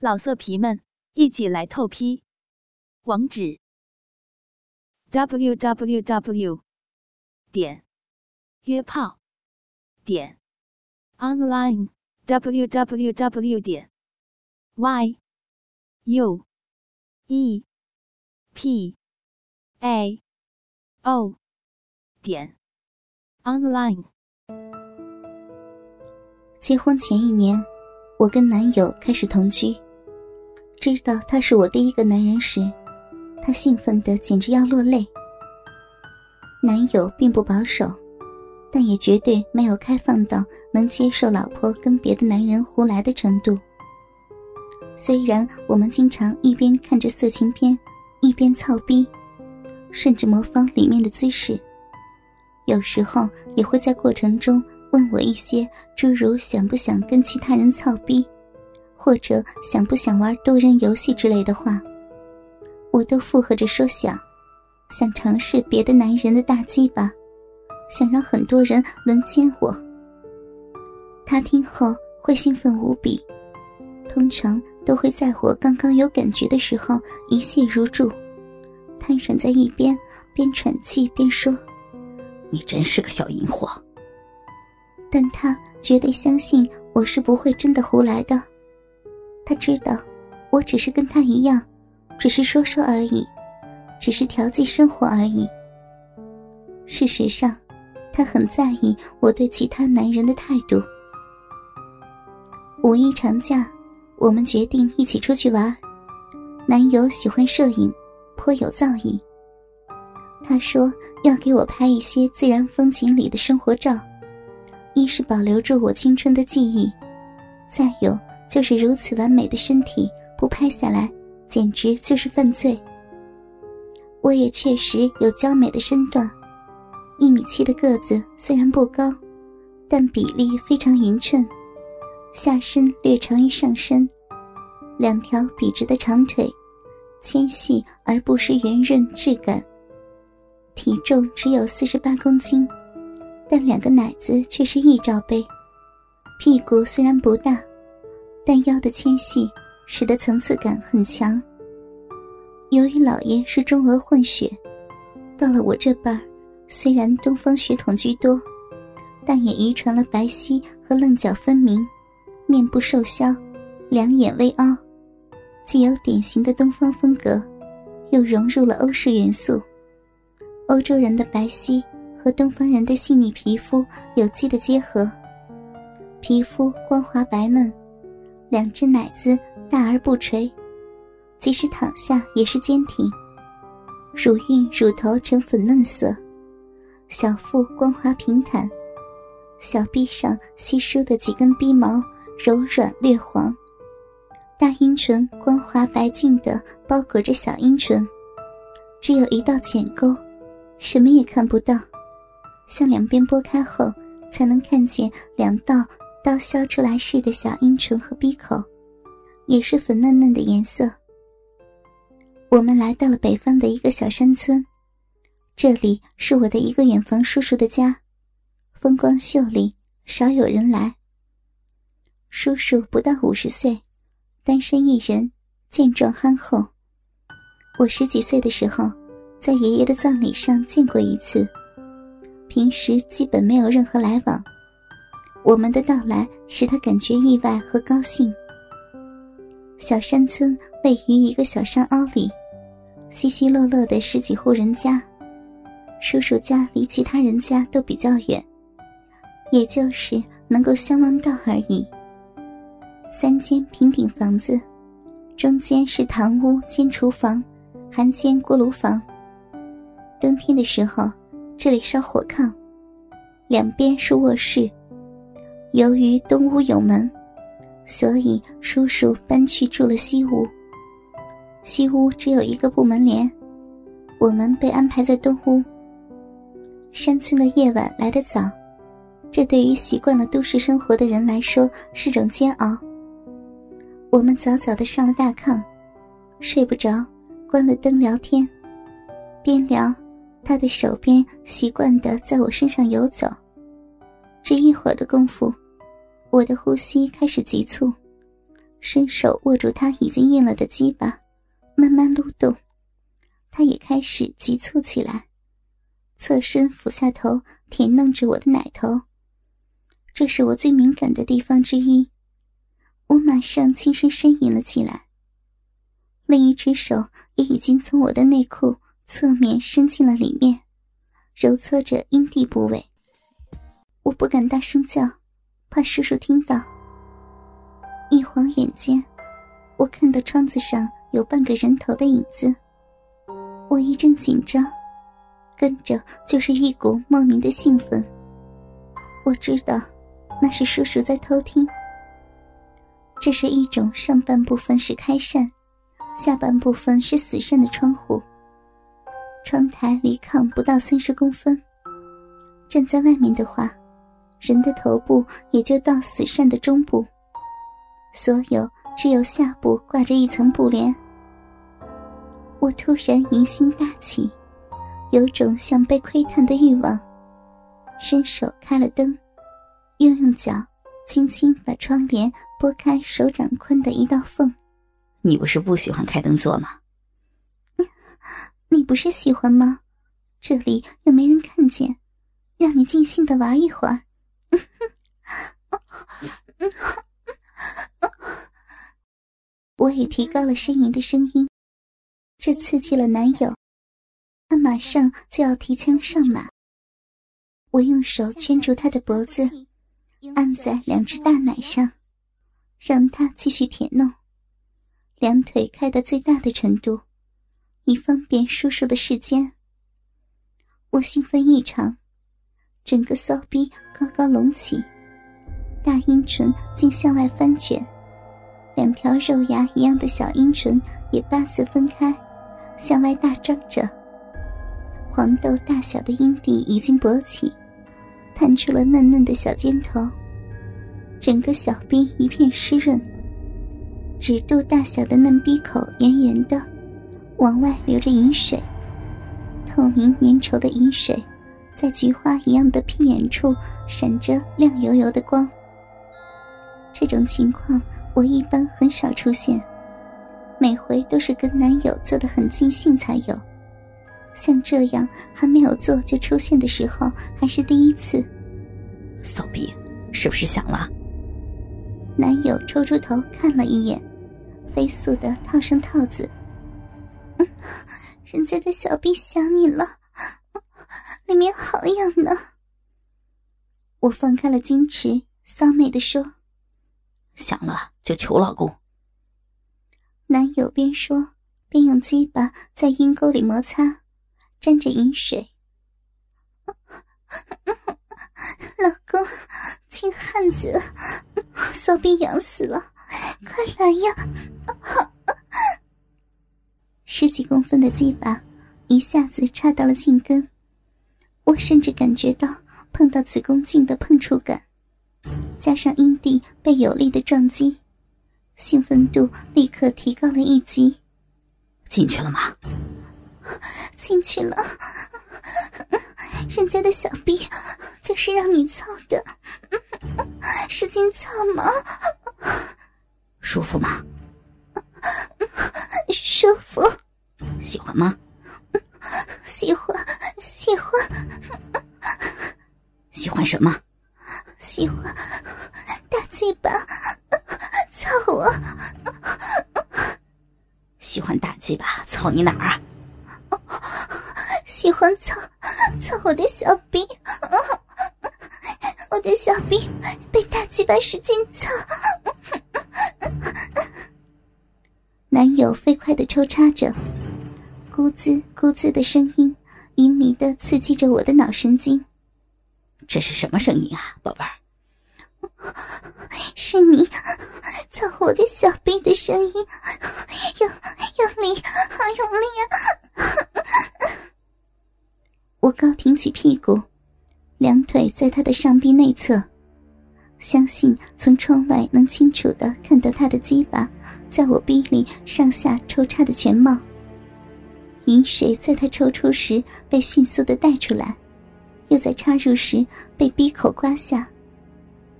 老色皮们，一起来透批！网址：w w w 点约炮点 online w w w 点 y u e p a o 点 online。结婚前一年，我跟男友开始同居。知道他是我第一个男人时，他兴奋的简直要落泪。男友并不保守，但也绝对没有开放到能接受老婆跟别的男人胡来的程度。虽然我们经常一边看着色情片，一边操逼，甚至模仿里面的姿势，有时候也会在过程中问我一些诸如想不想跟其他人操逼。或者想不想玩多人游戏之类的话，我都附和着说想，想尝试别的男人的大鸡巴，想让很多人轮奸我。他听后会兴奋无比，通常都会在我刚刚有感觉的时候一泻如注，瘫软在一边，边喘气边说：“你真是个小淫货。”但他绝对相信我是不会真的胡来的。他知道，我只是跟他一样，只是说说而已，只是调剂生活而已。事实上，他很在意我对其他男人的态度。五一长假，我们决定一起出去玩。男友喜欢摄影，颇有造诣。他说要给我拍一些自然风景里的生活照，一是保留住我青春的记忆，再有。就是如此完美的身体，不拍下来简直就是犯罪。我也确实有娇美的身段，一米七的个子虽然不高，但比例非常匀称，下身略长于上身，两条笔直的长腿，纤细而不失圆润质感。体重只有四十八公斤，但两个奶子却是一罩杯。屁股虽然不大。但腰的纤细使得层次感很强。由于老爷是中俄混血，到了我这辈儿，虽然东方血统居多，但也遗传了白皙和棱角分明，面部瘦削，两眼微凹，既有典型的东方风格，又融入了欧式元素。欧洲人的白皙和东方人的细腻皮肤有机的结合，皮肤光滑白嫩。两只奶子大而不垂，即使躺下也是坚挺。乳晕、乳头呈粉嫩色，小腹光滑平坦，小臂上稀疏的几根逼毛柔软略黄，大阴唇光滑白净的包裹着小阴唇，只有一道浅沟，什么也看不到，向两边拨开后才能看见两道。刀削出来似的小阴唇和鼻口，也是粉嫩嫩的颜色。我们来到了北方的一个小山村，这里是我的一个远房叔叔的家，风光秀丽，少有人来。叔叔不到五十岁，单身一人，健壮憨厚。我十几岁的时候，在爷爷的葬礼上见过一次，平时基本没有任何来往。我们的到来使他感觉意外和高兴。小山村位于一个小山凹里，稀稀落落的十几户人家，叔叔家离其他人家都比较远，也就是能够相望到而已。三间平顶房子，中间是堂屋兼厨房，还兼锅炉房。冬天的时候，这里烧火炕，两边是卧室。由于东屋有门，所以叔叔搬去住了西屋。西屋只有一个布门帘，我们被安排在东屋。山村的夜晚来得早，这对于习惯了都市生活的人来说是种煎熬。我们早早的上了大炕，睡不着，关了灯聊天，边聊，他的手边习惯的在我身上游走。这一会儿的功夫，我的呼吸开始急促，伸手握住他已经硬了的鸡巴，慢慢撸动。他也开始急促起来，侧身俯下头舔弄着我的奶头。这是我最敏感的地方之一，我马上轻声呻吟了起来。另一只手也已经从我的内裤侧面伸进了里面，揉搓着阴蒂部位。我不敢大声叫，怕叔叔听到。一晃眼间，我看到窗子上有半个人头的影子。我一阵紧张，跟着就是一股莫名的兴奋。我知道，那是叔叔在偷听。这是一种上半部分是开扇，下半部分是死扇的窗户。窗台离炕不到三十公分，站在外面的话，人的头部也就到死扇的中部，所有只有下部挂着一层布帘。我突然疑心大起，有种想被窥探的欲望，伸手开了灯，又用脚轻轻把窗帘拨开手掌宽的一道缝。你不是不喜欢开灯做吗？你不是喜欢吗？这里又没人看见，让你尽兴的玩一会儿。我也提高了呻吟的声音。这刺激了男友，他马上就要提枪上马。我用手圈住他的脖子，按在两只大奶上，让他继续舔弄，两腿开到最大的程度，以方便叔叔的时间。我兴奋异常，整个骚逼高高隆起，大阴唇竟向外翻卷，两条肉芽一样的小阴唇也八字分开。向外大张着，黄豆大小的阴蒂已经勃起，探出了嫩嫩的小尖头，整个小臂一片湿润。指肚大小的嫩逼口圆圆的，往外流着银水，透明粘稠的银水，在菊花一样的屁眼处闪着亮油油的光。这种情况我一般很少出现。每回都是跟男友做的很尽兴才有，像这样还没有做就出现的时候还是第一次。骚逼，是不是想了？男友抽出头看了一眼，飞速的套上套子。嗯人家的小臂想你了，里面好痒呢。我放开了矜持，骚美的说：“想了就求老公。”男友边说边用鸡巴在阴沟里摩擦，沾着饮水。老公，金汉子，骚逼痒死了，快来呀！十几公分的鸡巴一下子插到了茎根，我甚至感觉到碰到子宫颈的碰触感，加上阴蒂被有力的撞击。兴奋度立刻提高了一级。进去了吗？进去了。人家的小臂就是让你操的，使劲操嘛。喜欢大鸡巴，操你哪儿啊？喜欢操操我的小臂，我的小兵被大鸡巴使劲操。男友飞快的抽插着，咕滋咕滋的声音淫靡的刺激着我的脑神经。这是什么声音啊，宝贝儿？是你操我的小臂的声音，用用力，好用力啊！我高挺起屁股，两腿在他的上臂内侧，相信从窗外能清楚的看到他的鸡巴在我臂里上下抽插的全貌。饮水在他抽出时被迅速的带出来，又在插入时被逼口刮下。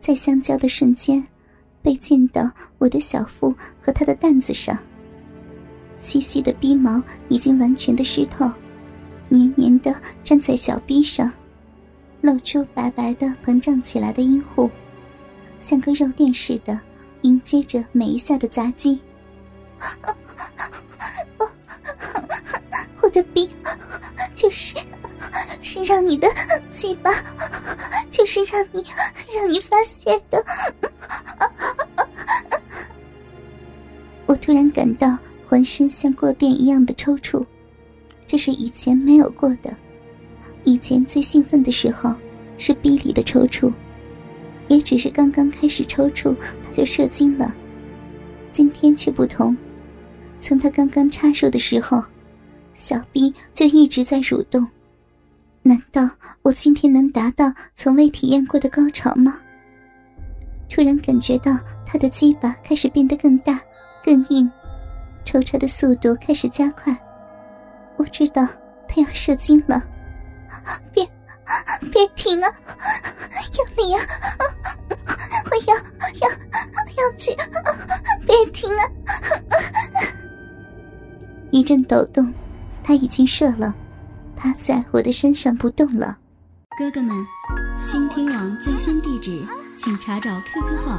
在相交的瞬间，被溅到我的小腹和他的担子上。细细的逼毛已经完全的湿透，黏黏的粘在小臂上，露出白白的膨胀起来的阴户，像个肉垫似的迎接着每一下的砸击。我的逼就是是让你的鸡巴，就是让你让你发泄的。我突然感到。浑身像过电一样的抽搐，这是以前没有过的。以前最兴奋的时候是逼里的抽搐，也只是刚刚开始抽搐他就射精了。今天却不同，从他刚刚插手的时候，小逼就一直在蠕动。难道我今天能达到从未体验过的高潮吗？突然感觉到他的鸡巴开始变得更大、更硬。抽插的速度开始加快，我知道他要射精了，别别停啊，用力啊！我要要要去，别停啊！一阵抖动，他已经射了，趴在我的身上不动了。哥哥们，倾听网最新地址，请查找 QQ 号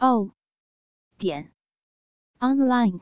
o 点 online。